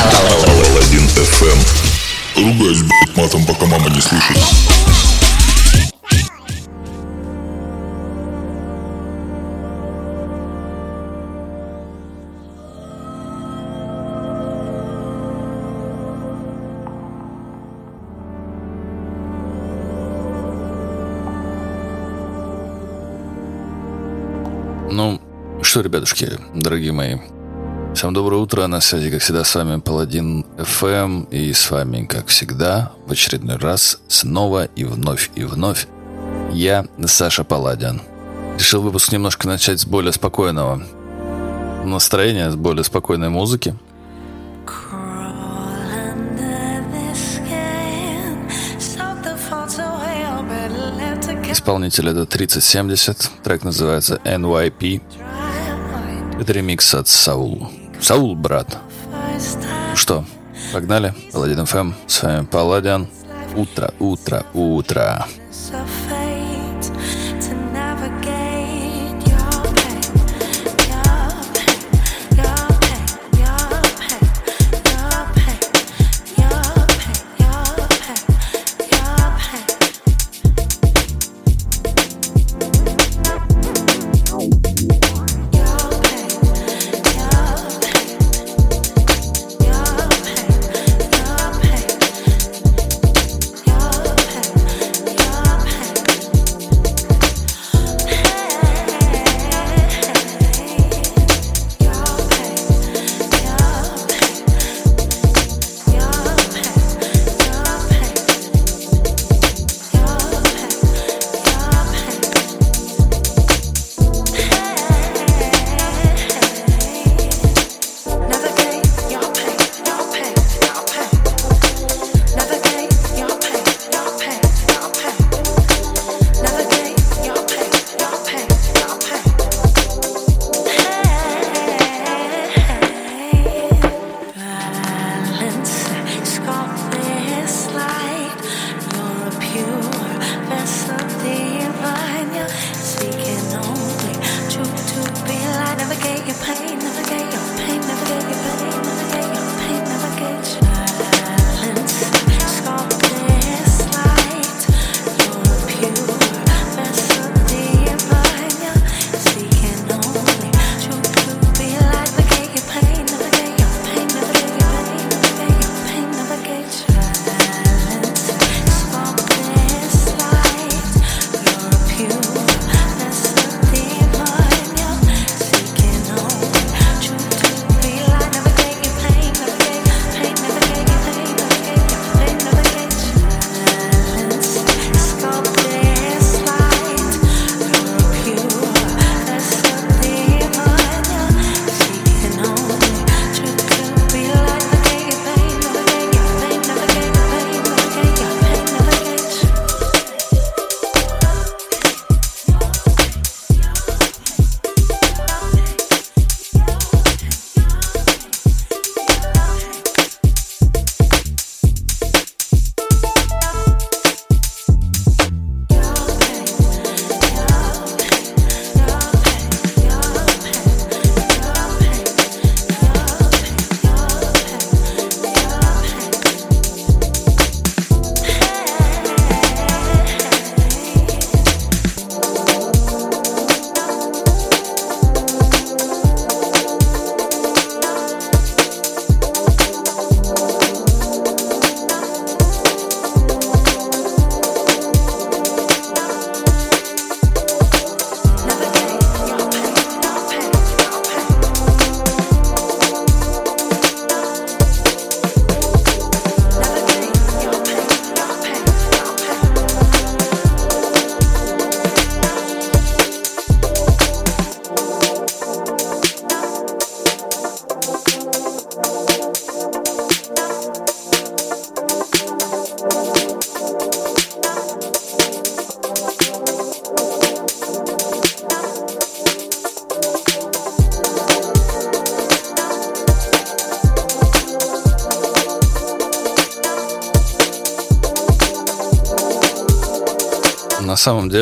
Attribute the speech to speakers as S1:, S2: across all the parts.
S1: Алладин FM. Ругаюсь, блядь, матом, пока мама не слышит.
S2: Ну, что, ребятушки, дорогие мои, всем доброе утро, на связи, как всегда, с вами Паладин FM, и с вами, как всегда, в очередной раз, снова и вновь и вновь, я, Саша Паладин. Решил выпуск немножко начать с более спокойного настроения, с более спокойной музыки. Исполнитель это 3070, трек называется NYP. Это ремикс от Саул. Саул, брат. Что, погнали? Паладин ФМ, с вами Паладин. Утро, утро, утро.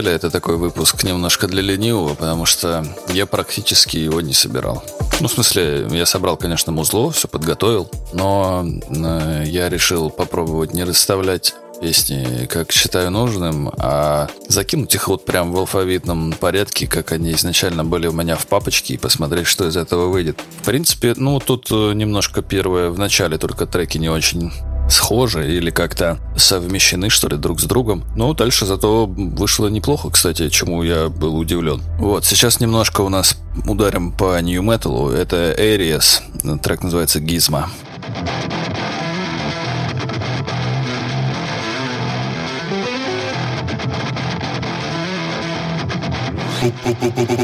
S3: Деле это такой выпуск немножко для ленивого, потому что я практически его не собирал. Ну, в смысле, я собрал, конечно, музло, все подготовил, но э, я решил попробовать не расставлять песни, как считаю нужным, а закинуть их вот прям в алфавитном порядке, как они изначально были у меня в папочке, и посмотреть, что из этого выйдет. В принципе, ну, тут э, немножко первое, в начале только треки не очень схожи или как-то совмещены, что ли, друг с другом. Но дальше зато вышло неплохо, кстати, чему я был удивлен. Вот, сейчас немножко у нас ударим по нью металу. Это Aries, трек называется Gizmo.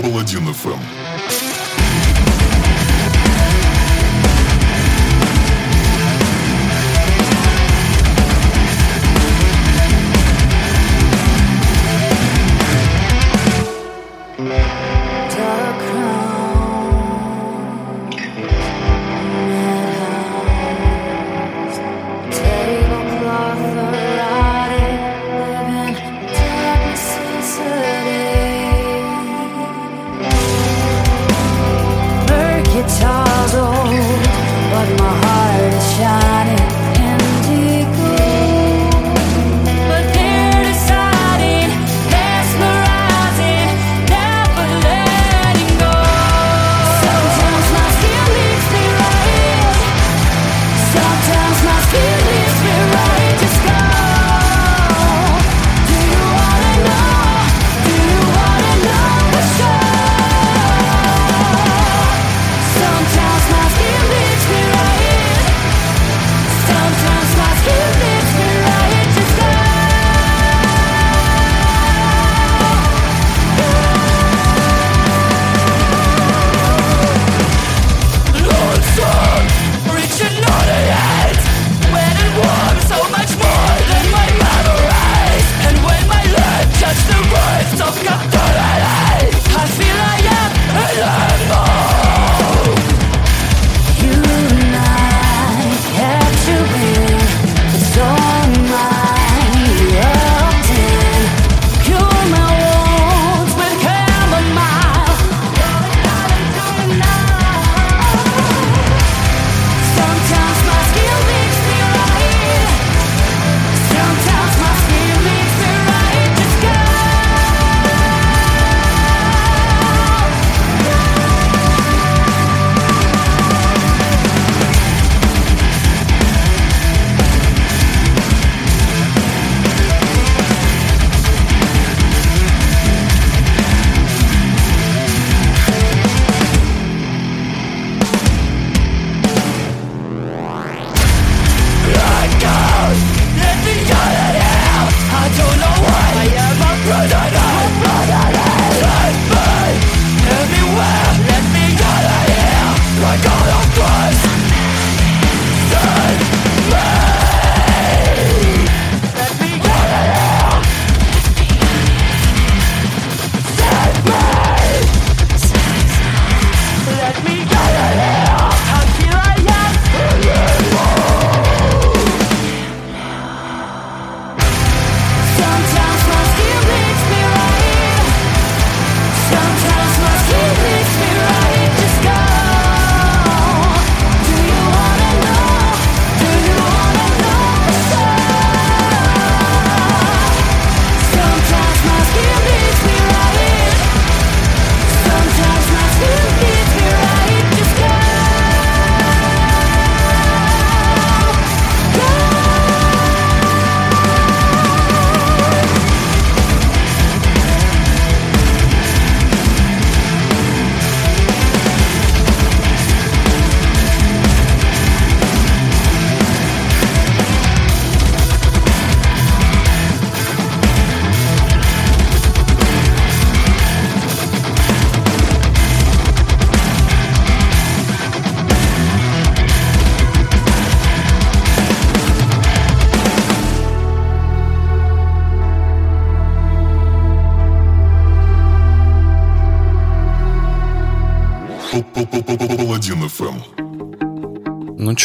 S2: Паладин ФМ.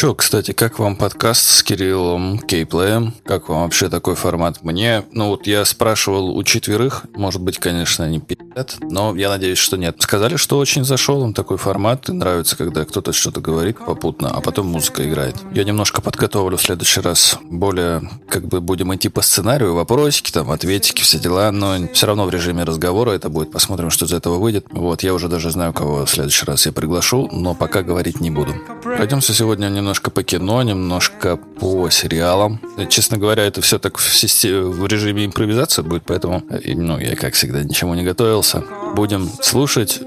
S3: Чё, кстати, как вам подкаст с Кириллом Кейплеем? Как вам вообще такой формат? Мне, ну вот я спрашивал у четверых, может быть, конечно, они пи***ят, но я надеюсь, что нет. Сказали, что очень зашел им такой формат, и нравится, когда кто-то что-то говорит попутно, а потом музыка играет. Я немножко подготовлю в следующий раз более, как бы будем идти по сценарию, вопросики, там, ответики, все дела, но все равно в режиме разговора это будет, посмотрим, что из этого выйдет. Вот, я уже даже знаю, кого в следующий раз я приглашу, но пока говорить не буду. Пройдемся сегодня немножко по кино, немножко по сериалам. Честно говоря, это все так в, системе, в режиме импровизации будет, поэтому, ну, я, как всегда, ничему не готовился. Будем слушать,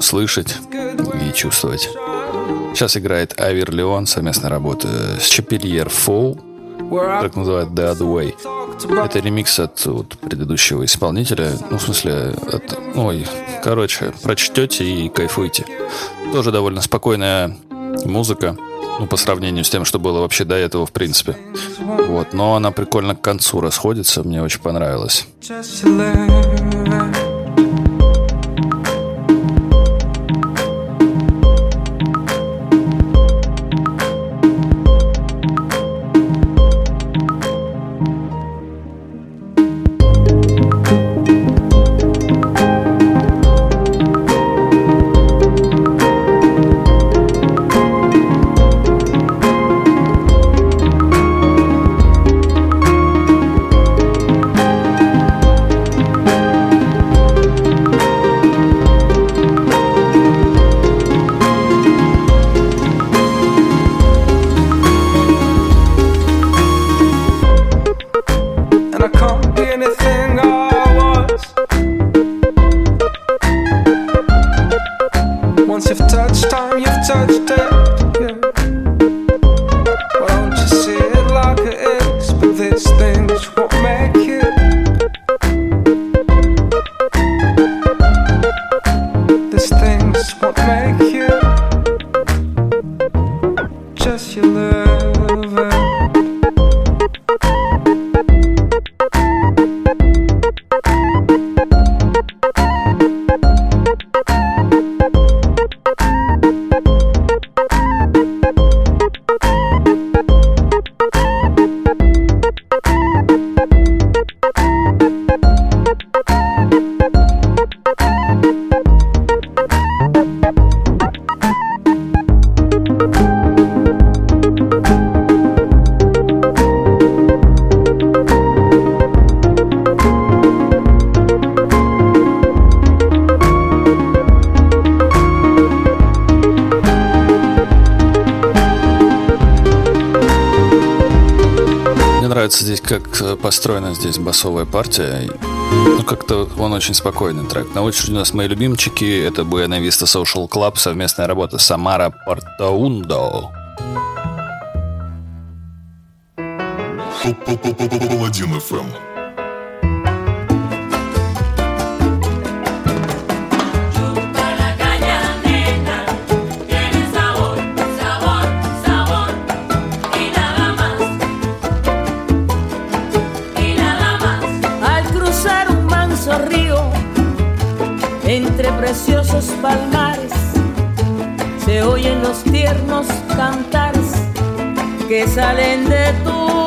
S3: слышать и чувствовать. Сейчас играет Авир Леон, совместная работа с Чапельер Фоу, так называют The Other Way. Это ремикс от вот, предыдущего исполнителя. Ну, в смысле, от... Ой, короче, прочтете и кайфуйте. Тоже довольно спокойная музыка. Ну, по сравнению с тем, что было вообще до этого, в принципе. Вот. Но она прикольно к концу расходится. Мне очень понравилось. Построена здесь басовая партия. Ну, как-то он очень спокойный трек. На очереди у нас мои любимчики. Это Buena Vista Social Club, совместная работа Самара Портаундо.
S4: Паладин FM. tú.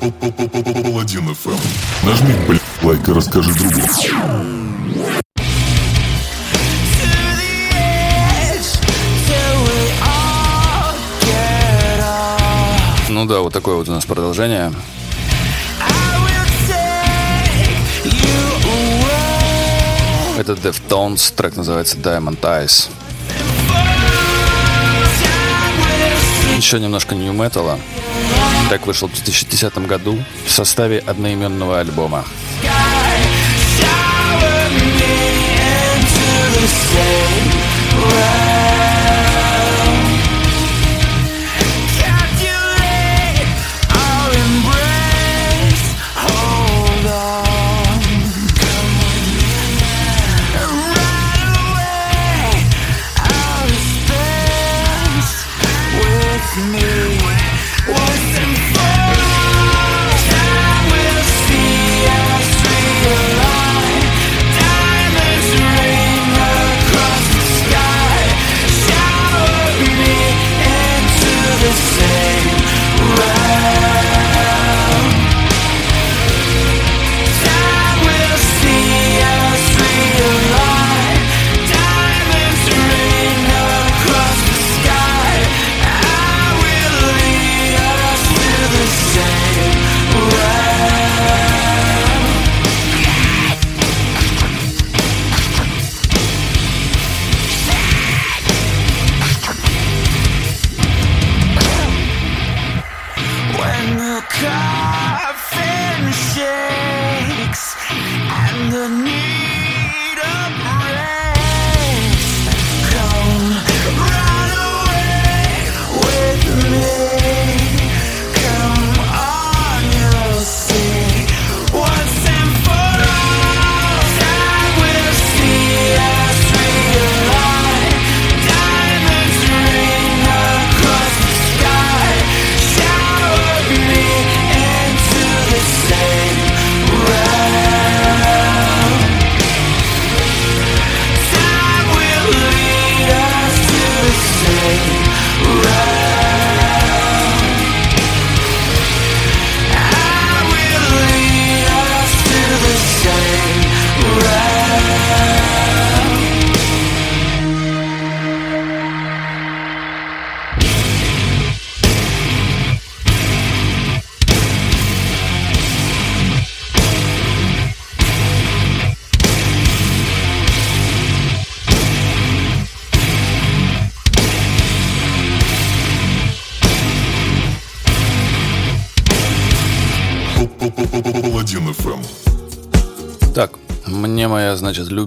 S2: Паладин FM. Нажми, блядь, лайк и расскажи другу.
S3: Ну да, вот такое вот у нас продолжение. Это Deftones, трек называется Diamond Eyes. Еще немножко нью металла. Трек вышел в 2010 году в составе одноименного альбома.
S5: When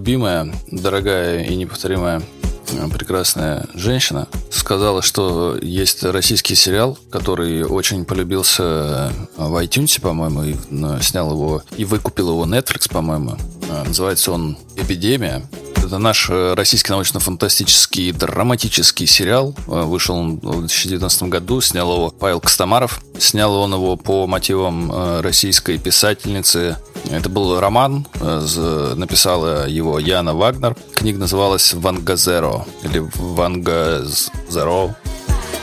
S3: любимая, дорогая и неповторимая э, прекрасная женщина сказала, что есть российский сериал, который очень полюбился э, в iTunes, по-моему, и э, снял его и выкупил его Netflix, по-моему. Называется он «Эпидемия». Это наш российский научно-фантастический драматический сериал. Вышел он в 2019 году, снял его Павел Костомаров. Снял он его по мотивам российской писательницы. Это был роман, э, написала его Яна Вагнер. Книга называлась «Вангазеро» или «Вангазеро».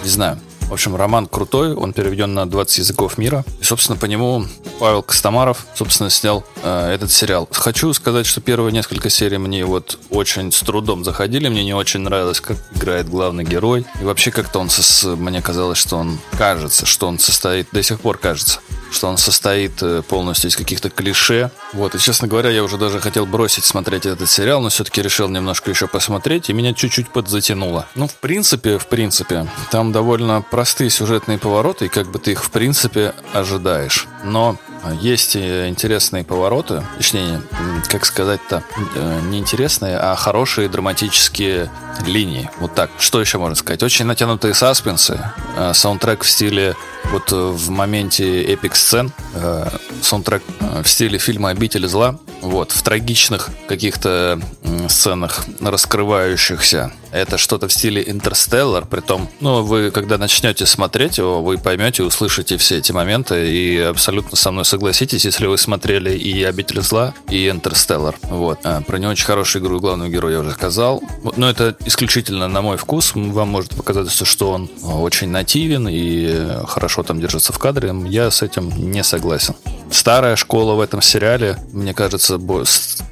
S3: Не знаю. В общем, роман крутой, он переведен на 20 языков мира. И, собственно, по нему Павел Костомаров, собственно, снял э, этот сериал. Хочу сказать, что первые несколько серий мне вот очень с трудом заходили. Мне не очень нравилось, как играет главный герой. И вообще как-то он, сос- мне казалось, что он кажется, что он состоит, до сих пор кажется, что он состоит э, полностью из каких-то клише. Вот, и, честно говоря, я уже даже хотел бросить смотреть этот сериал, но все-таки решил немножко еще посмотреть, и меня чуть-чуть подзатянуло. Ну, в принципе, в принципе, там довольно простые сюжетные повороты, и как бы ты их, в принципе, ожидаешь. Но есть и интересные повороты, точнее, как сказать-то, э, не интересные, а хорошие драматические линии. Вот так. Что еще можно сказать? Очень натянутые саспенсы, э, саундтрек в стиле вот э, в моменте эпик сцен, э, саундтрек э, в стиле фильма «Обитель зла». Вот, в трагичных каких-то сценах раскрывающихся. Это что-то в стиле Интерстеллар, притом, ну, вы когда начнете смотреть его, вы поймете, услышите все эти моменты и абсолютно со мной согласитесь, если вы смотрели и «Обитель зла», и «Интерстеллар». Вот. А, про не очень хорошую игру главного героя я уже сказал. Но это исключительно на мой вкус. Вам может показаться, что он очень нативен и э, хорошо там держится в кадре. Я с этим не согласен. Старая школа в этом сериале, мне кажется,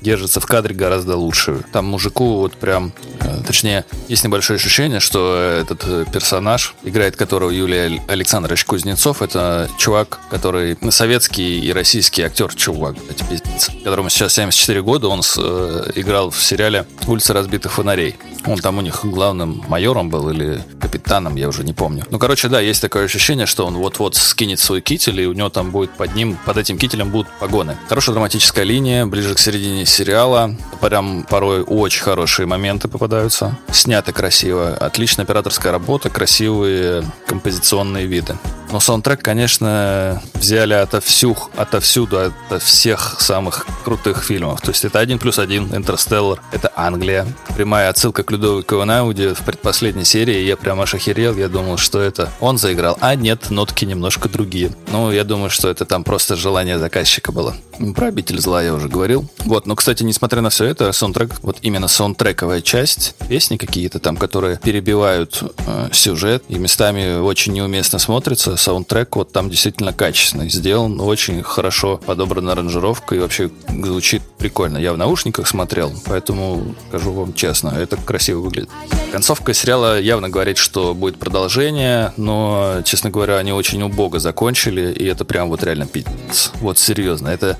S3: держится в кадре гораздо лучше. Там мужику вот прям, э, точнее, есть небольшое ощущение, что этот э, персонаж, играет которого Юлия Александрович Кузнецов, это чувак, который советский и российский актер, чувак, которому сейчас 74 года, он с- э, играл в сериале «Улица разбитых фонарей». Он там у них главным майором был или капитаном, я уже не помню. Ну, короче, да, есть такое ощущение, что он вот-вот скинет свой китель, и у него там будет под ним, под этим кителем будут погоны. Хорошая драматическая линия, ближе к середине сериала. Прям порой очень хорошие моменты попадаются. Снято красиво, отличная операторская работа, красивые композиционные виды. Но саундтрек, конечно, взяли отовсюду, отовсюду, от всех самых крутых фильмов. То есть это один плюс один, Интерстеллар, это Англия. Прямая отсылка к Людовику Эйнауди в предпоследней серии. Я прям аж охерел, я думал, что это он заиграл. А нет, нотки немножко другие. Ну, я думаю, что это там просто желание заказчика было. Про обитель зла я уже говорил. Вот, но, кстати, несмотря на все это, саундтрек, вот именно саундтрековая часть, песни какие-то там, которые перебивают э, сюжет и местами очень неуместно смотрятся, саундтрек вот там действительно качественный, сделан очень хорошо, подобрана аранжировка и вообще звучит прикольно. Я в наушниках смотрел, поэтому скажу вам честно, это красиво выглядит. Концовка сериала явно говорит, что будет продолжение, но, честно говоря, они очень убого закончили, и это прям вот реально пиздец. Вот серьезно, это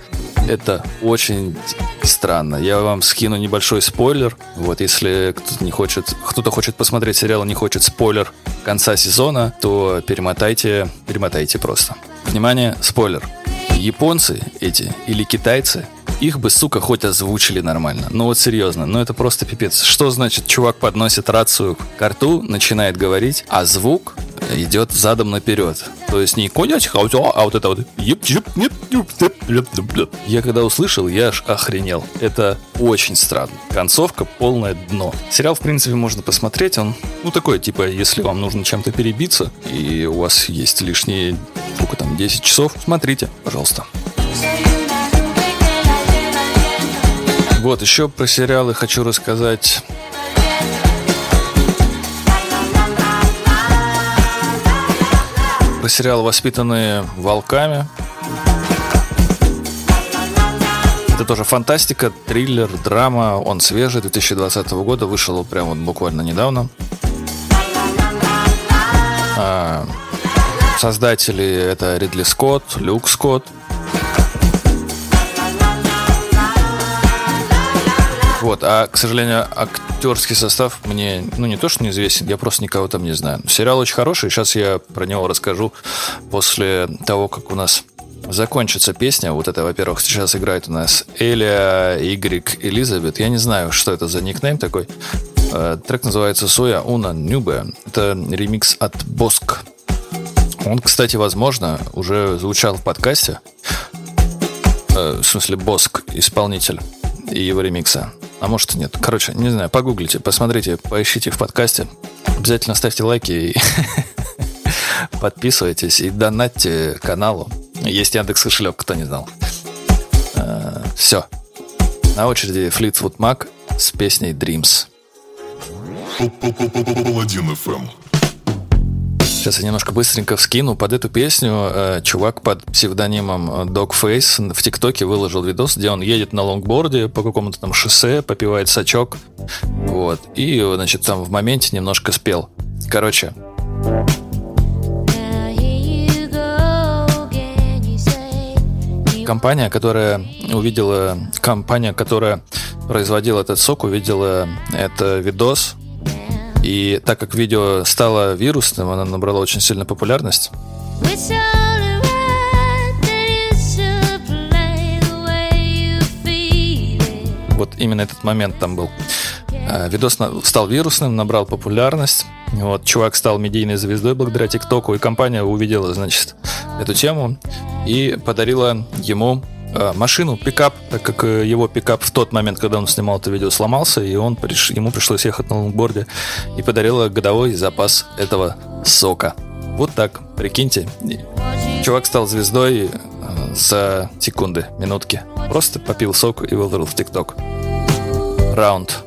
S3: это очень странно. Я вам скину небольшой спойлер. Вот, если кто-то не хочет, кто-то хочет посмотреть сериал, и не хочет спойлер конца сезона, то перемотайте, перемотайте просто. Внимание, спойлер. Японцы эти или китайцы, их бы, сука, хоть озвучили нормально. Ну вот серьезно, ну это просто пипец. Что значит, чувак подносит рацию к рту, начинает говорить, а звук идет задом наперед. То есть не конять, а а вот это вот. Я когда услышал, я аж охренел. Это очень странно. Концовка полное дно. Сериал, в принципе, можно посмотреть. Он, ну, такой, типа, если вам нужно чем-то перебиться, и у вас есть лишние, сколько там, 10 часов, смотрите, пожалуйста. Вот, еще про сериалы хочу рассказать. Про сериал «Воспитанные волками». Это тоже фантастика, триллер, драма. Он свежий, 2020 года. Вышел прямо вот буквально недавно. А, создатели это Ридли Скотт, Люк Скотт. Вот, а, к сожалению, актерский состав мне, ну, не то, что неизвестен, я просто никого там не знаю. Сериал очень хороший, сейчас я про него расскажу после того, как у нас закончится песня. Вот это, во-первых, сейчас играет у нас Эля Y Элизабет. Я не знаю, что это за никнейм такой. Э, Трек называется «Соя Уна Нюбе». Это ремикс от Боск. Он, кстати, возможно, уже звучал в подкасте. Э, В смысле, Боск, исполнитель и его ремикса. А может и нет. Короче, не знаю, погуглите, посмотрите, поищите в подкасте. Обязательно ставьте лайки и подписывайтесь и донатьте каналу. Есть Яндекс кошелек, кто не знал. Все. На очереди Fleetwood Mac с песней Dreams.
S2: Паладин FM.
S3: Сейчас я немножко быстренько вскину. Под эту песню э, чувак под псевдонимом э, Dogface в ТикТоке выложил видос, где он едет на лонгборде по какому-то там шоссе, попивает сачок. Вот. И, значит, там в моменте немножко спел. Короче, компания, которая увидела, компания, которая производила этот сок, увидела это видос, и так как видео стало вирусным, оно набрало очень сильную популярность. Вот именно этот момент там был. А, Видос стал вирусным, набрал популярность. Вот, чувак стал медийной звездой благодаря ТикТоку, и компания увидела, значит, эту тему и подарила ему
S2: Э, машину, пикап, так как э, его пикап в тот момент, когда он снимал это видео, сломался, и он приш... ему пришлось ехать на лонгборде и подарила годовой запас этого сока. Вот так, прикиньте. Чувак стал звездой э, за секунды, минутки. Просто попил сок и выложил в ТикТок. Раунд.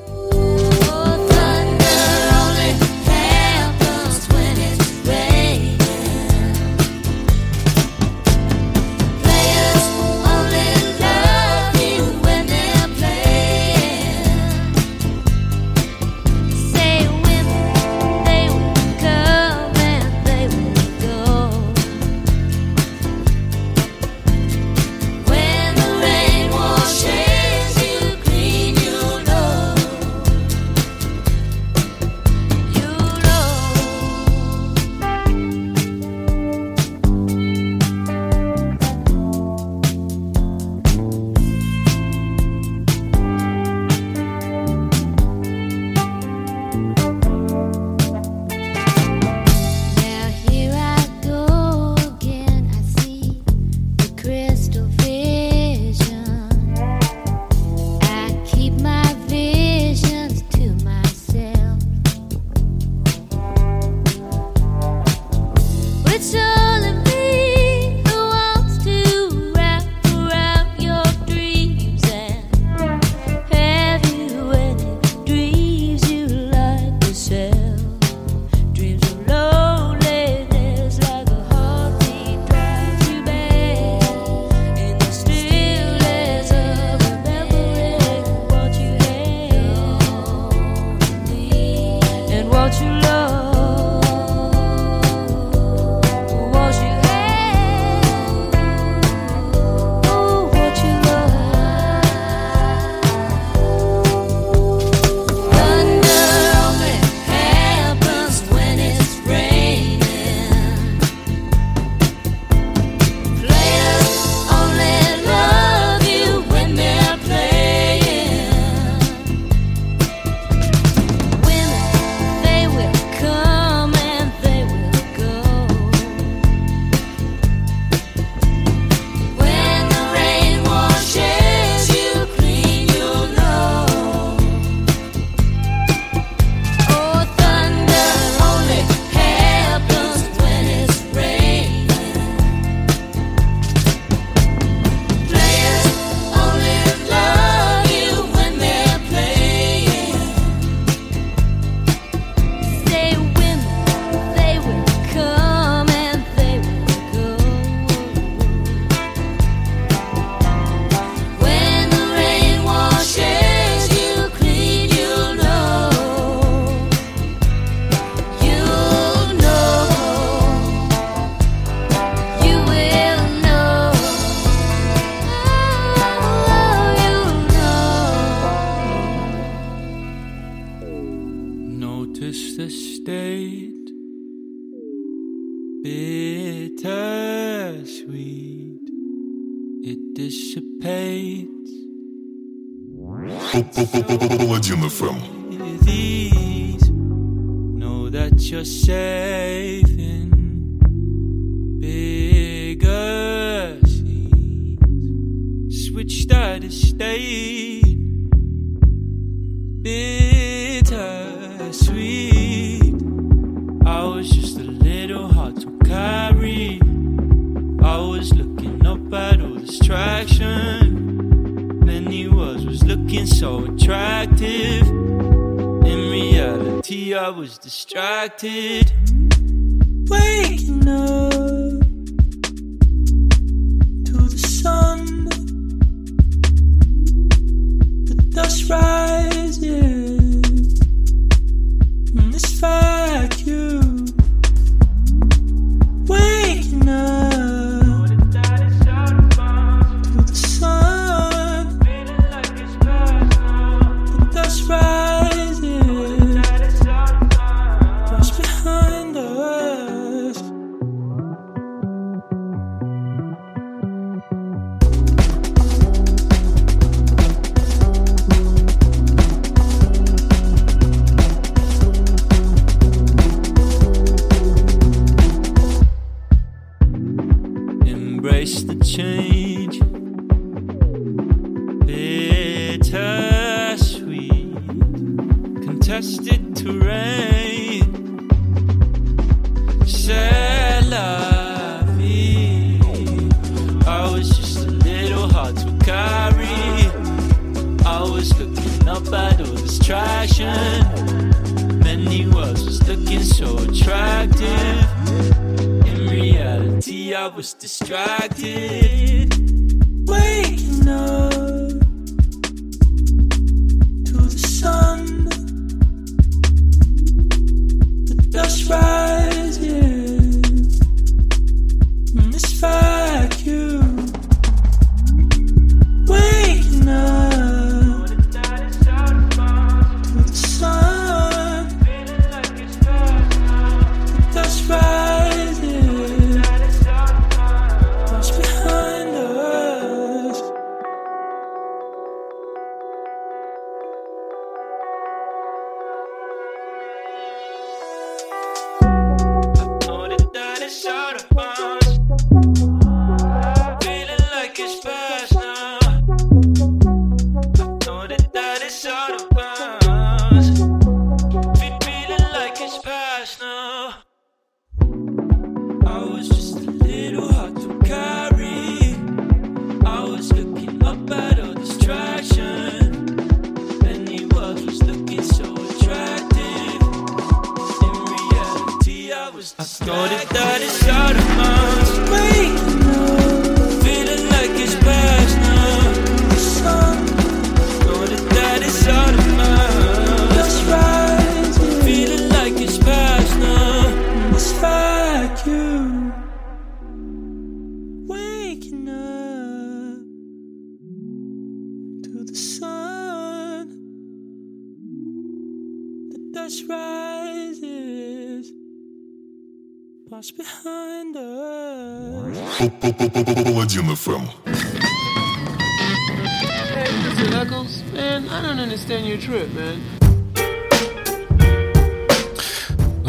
S6: Go to the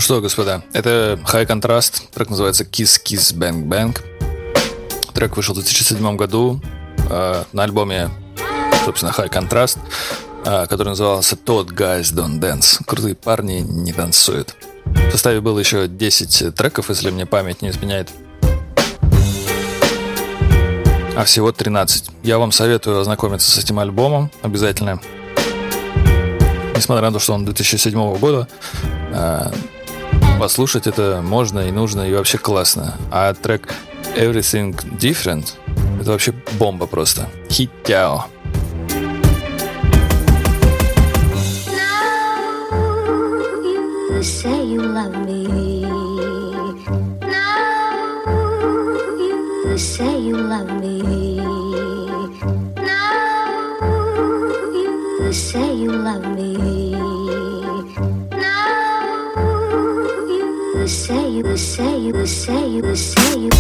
S3: что, господа, это High Contrast, трек называется Kiss Kiss Bang Bang. Трек вышел в 2007 году э, на альбоме, собственно, High Contrast, э, который назывался Todd Guys Don't Dance. Крутые парни не танцуют. В составе было еще 10 треков, если мне память не изменяет. А всего 13. Я вам советую ознакомиться с этим альбомом обязательно. Несмотря на то, что он 2007 года, э, послушать это можно и нужно, и вообще классно. А трек Everything Different это вообще бомба просто. Хитяо.
S7: Now you say you love me. Say you say you say you say you.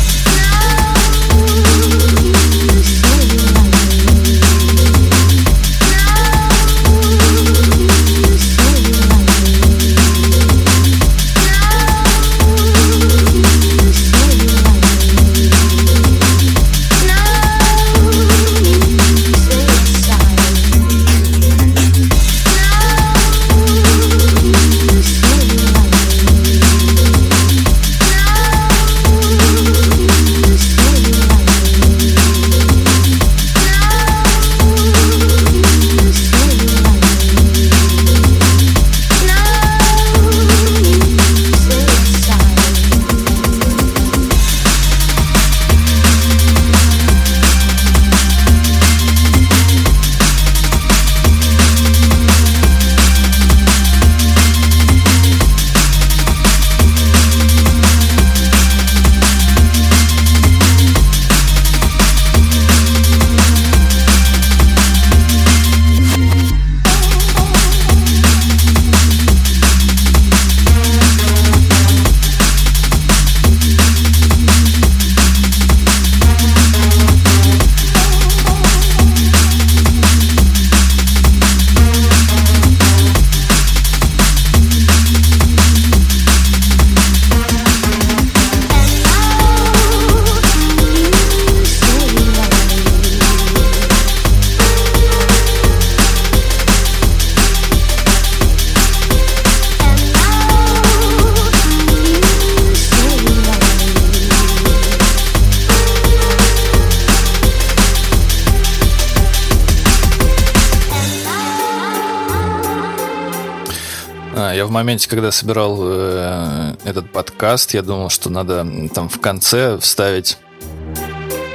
S3: Моменте, когда собирал э, этот подкаст, я думал, что надо там в конце вставить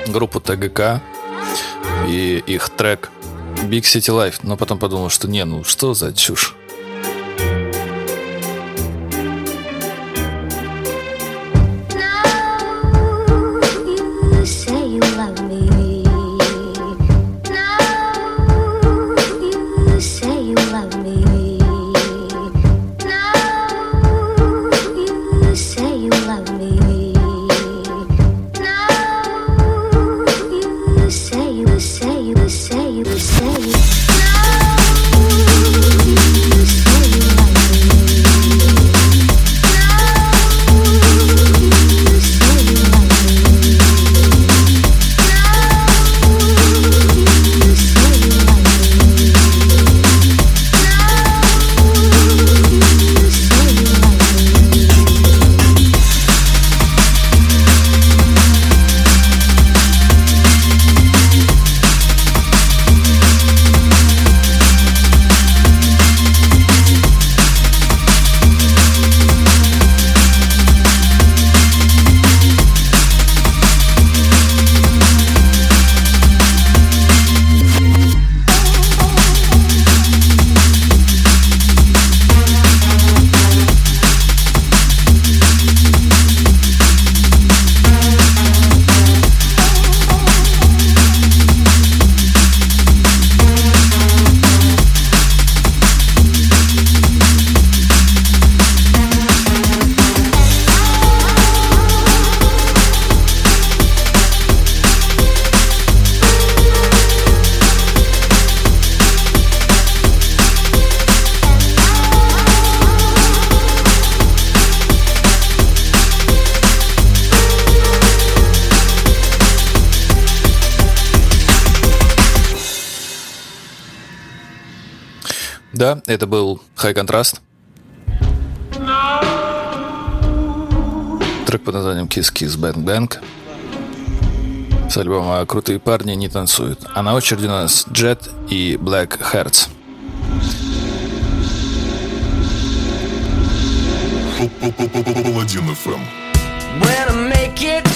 S3: группу ТГК и их трек Big City Life, но потом подумал, что не, ну что за чушь. Да, это был High Contrast. Трек под названием Kiss Kiss Bang Bang. С альбома «Крутые парни не танцуют». А на очереди у нас Jet и Black Hearts.
S8: Паладин FM.
S5: When I make it,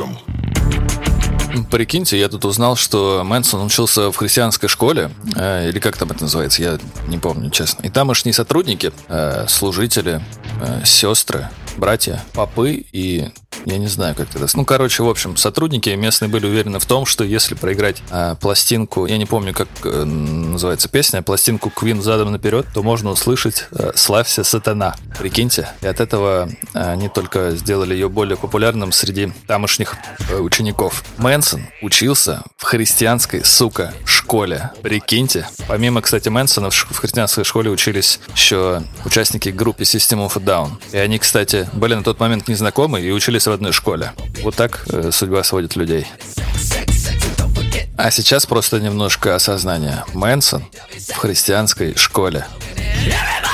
S2: FM.
S3: Прикиньте, я тут узнал, что Мэнсон учился в христианской школе, э, или как там это называется, я не помню, честно. И тамошние сотрудники, э, служители, э, сестры, братья, попы и я не знаю, как это... Ну, короче, в общем, сотрудники местные были уверены в том, что если проиграть э, пластинку, я не помню, как э, называется песня, пластинку Queen задом наперед, то можно услышать э, «Славься, сатана». Прикиньте. И от этого э, они только сделали ее более популярным среди тамошних э, учеников. Мэнсон учился в христианской, сука, школе. Прикиньте. Помимо, кстати, Мэнсона в, в христианской школе учились еще участники группы System of a Down. И они, кстати, были на тот момент незнакомы и учились в одной школе. Вот так э, судьба сводит людей. А сейчас просто немножко осознания. Мэнсон в христианской школе.
S5: Stand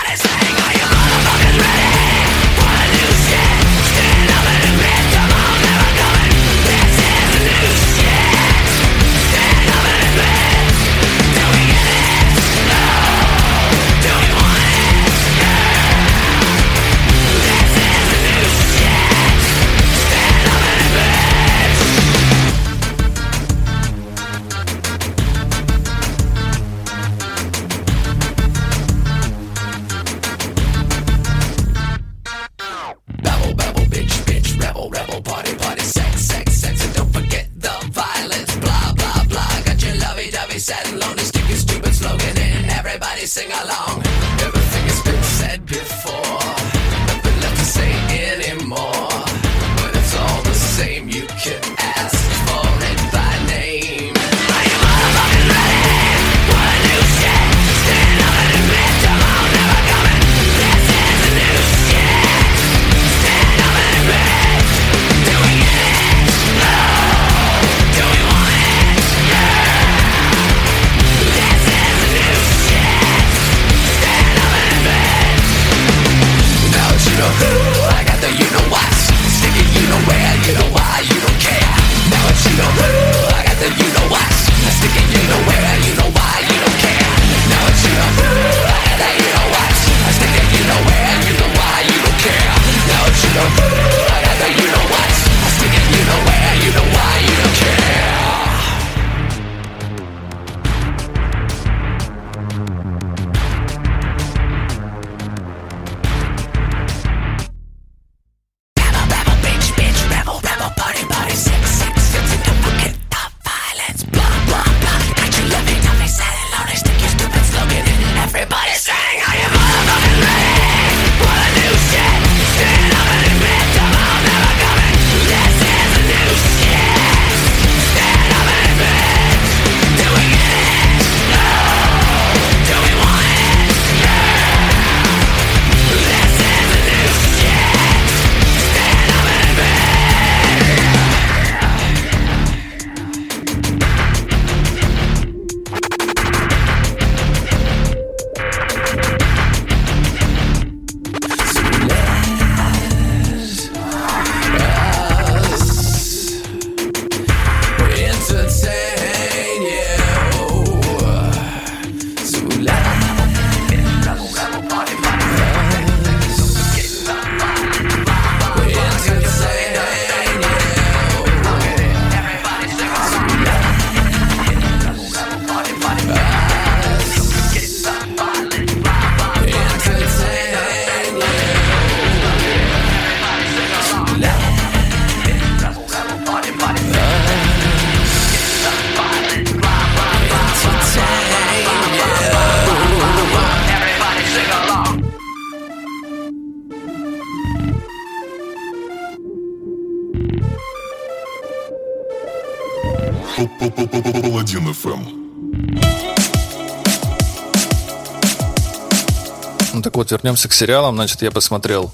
S3: вот, вернемся к сериалам. Значит, я посмотрел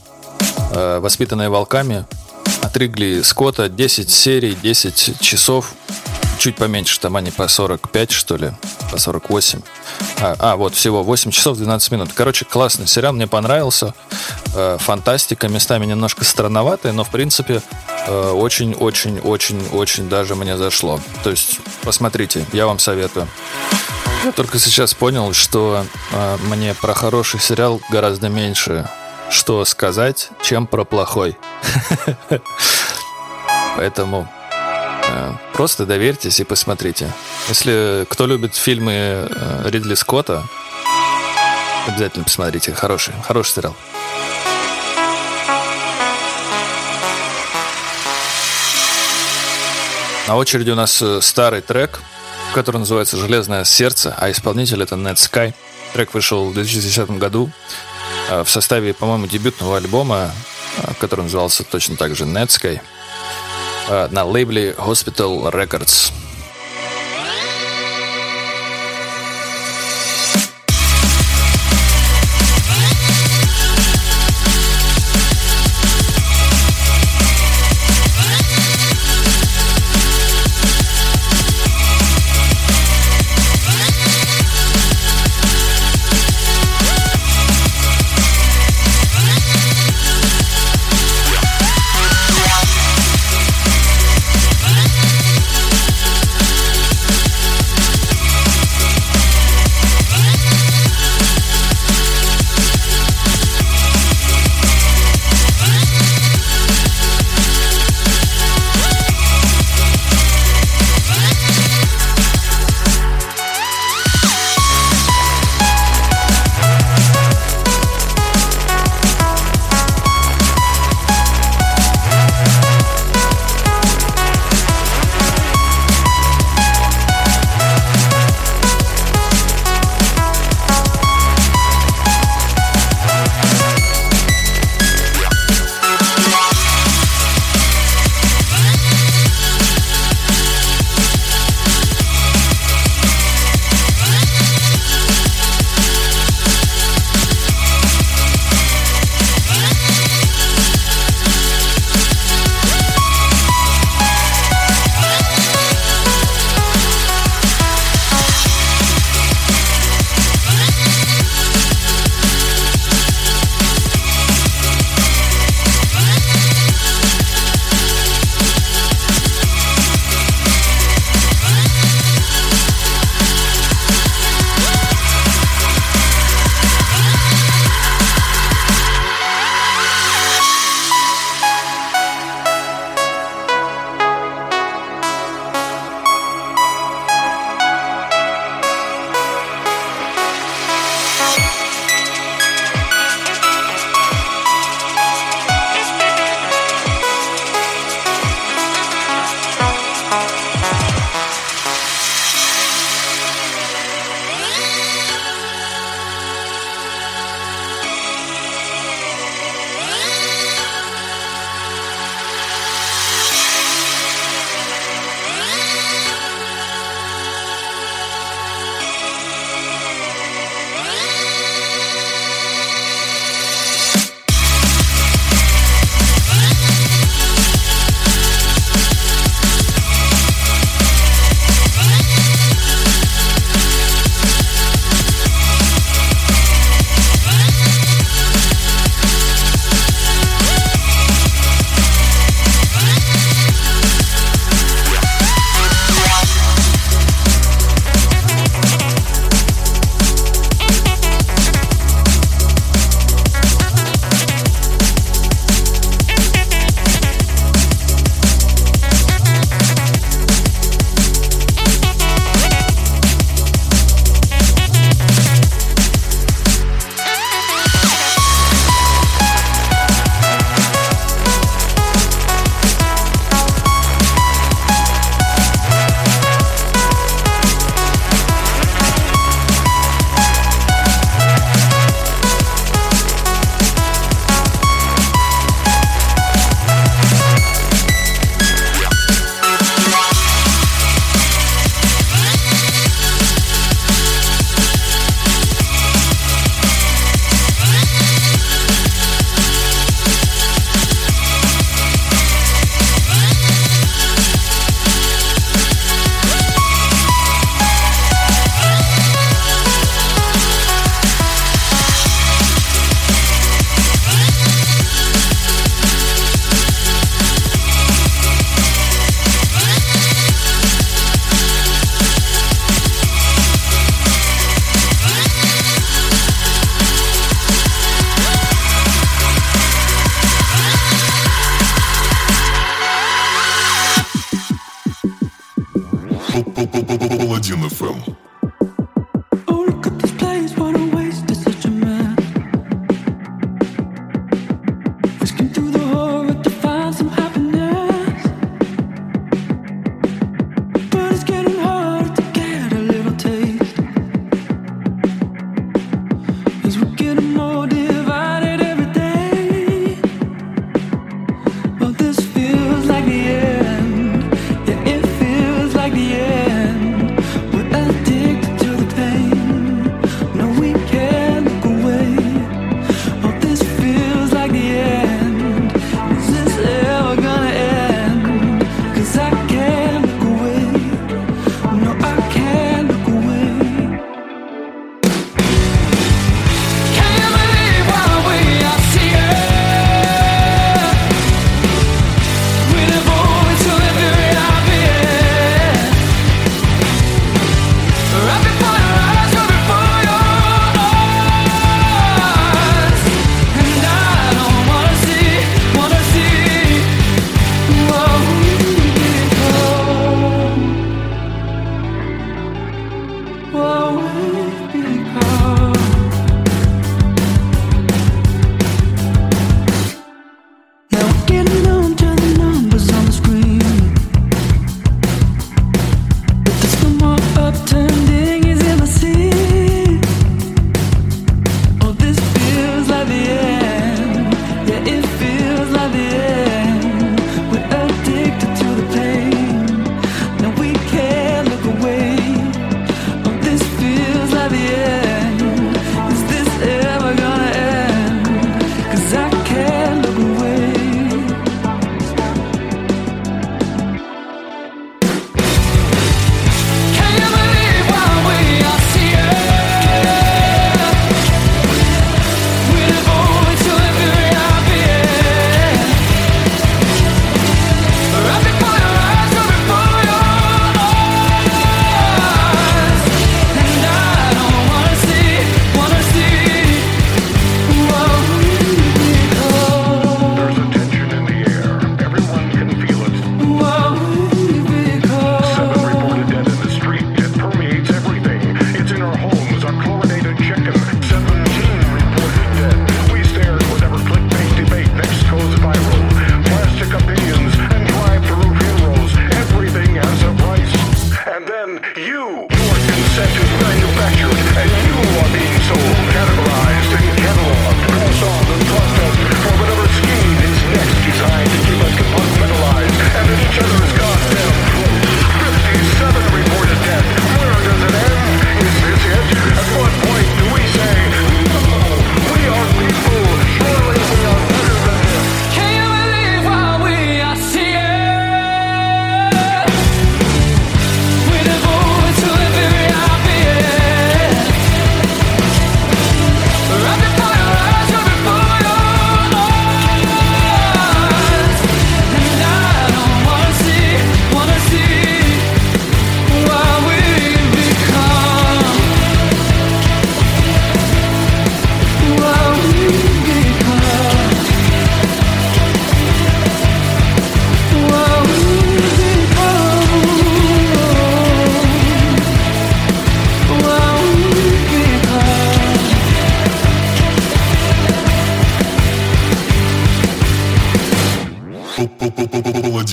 S3: э, «Воспитанные волками» от Ригли Скотта. 10 серий, 10 часов. Чуть поменьше, там они по 45, что ли, по 48. А, а, вот, всего 8 часов 12 минут. Короче, классный сериал, мне понравился. Э, фантастика, местами немножко странноватая, но, в принципе, очень-очень-очень-очень даже мне зашло. То есть, посмотрите, я вам советую. Я только сейчас понял, что э, мне про хороший сериал гораздо меньше что сказать, чем про плохой. Поэтому э, просто доверьтесь и посмотрите. Если кто любит фильмы э, Ридли Скотта, обязательно посмотрите. Хороший, хороший сериал. На очереди у нас э, старый трек, который называется «Железное сердце», а исполнитель это Ned Sky. Трек вышел в 2010 году э, в составе, по-моему, дебютного альбома, э, который назывался точно так же Ned Sky, э, на лейбле Hospital Records.
S9: Паладин
S2: ФМ.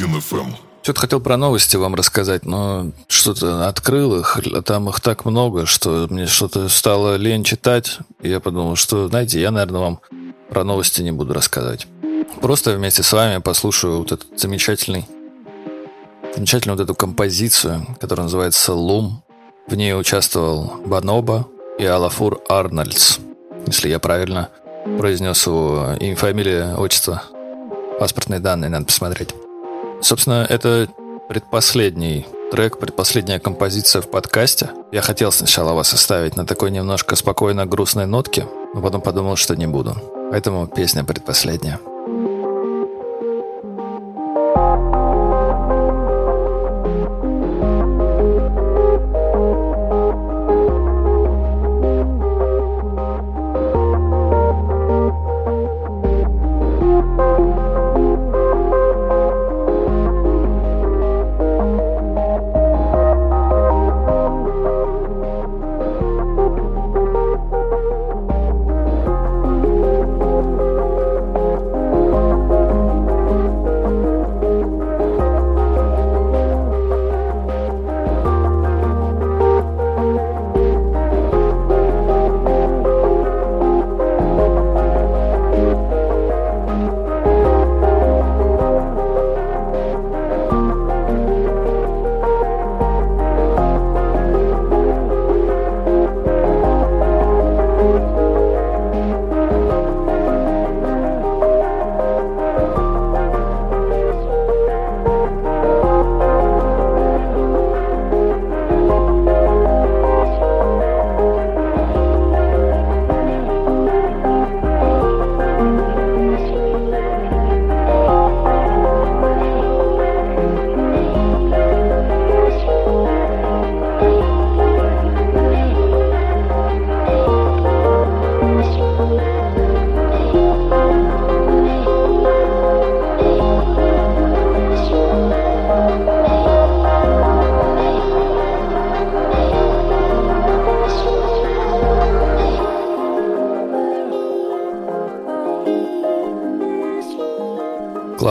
S2: ФМ.
S3: Что-то хотел про новости вам рассказать, но что-то открыл их, а там их так много, что мне что-то стало лень читать. И я подумал, что, знаете, я, наверное, вам про новости не буду рассказывать. Просто вместе с вами послушаю вот этот замечательный, замечательную вот эту композицию, которая называется «Лум». В ней участвовал Баноба и Алафур Арнольдс, если я правильно произнес его имя, фамилия, отчество. Паспортные данные надо посмотреть. Собственно, это предпоследний трек, предпоследняя композиция в подкасте. Я хотел сначала вас оставить на такой немножко спокойно грустной нотке, но потом подумал, что не буду. Поэтому песня предпоследняя.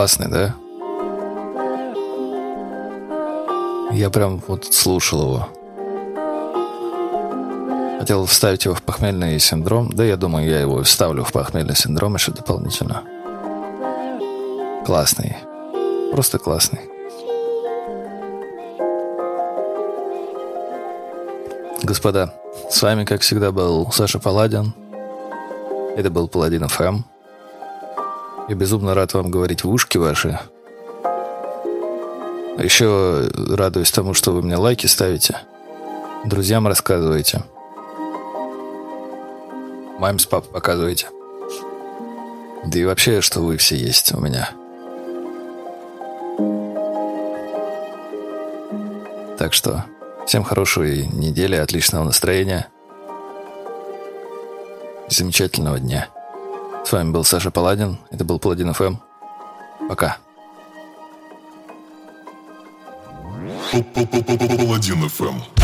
S3: Классный, да? Я прям вот слушал его. Хотел вставить его в похмельный синдром. Да, я думаю, я его вставлю в похмельный синдром еще дополнительно. Классный. Просто классный. Господа, с вами, как всегда, был Саша Паладин. Это был Паладин ФМ. Я безумно рад вам говорить в ушки ваши. Еще радуюсь тому, что вы мне лайки ставите. Друзьям рассказываете. Маме с папой показываете. Да и вообще, что вы все есть у меня. Так что, всем хорошей недели, отличного настроения. Замечательного дня. С вами был Саша Паладин. Это был Паладин ФМ. Пока.
S2: Паладин ФМ.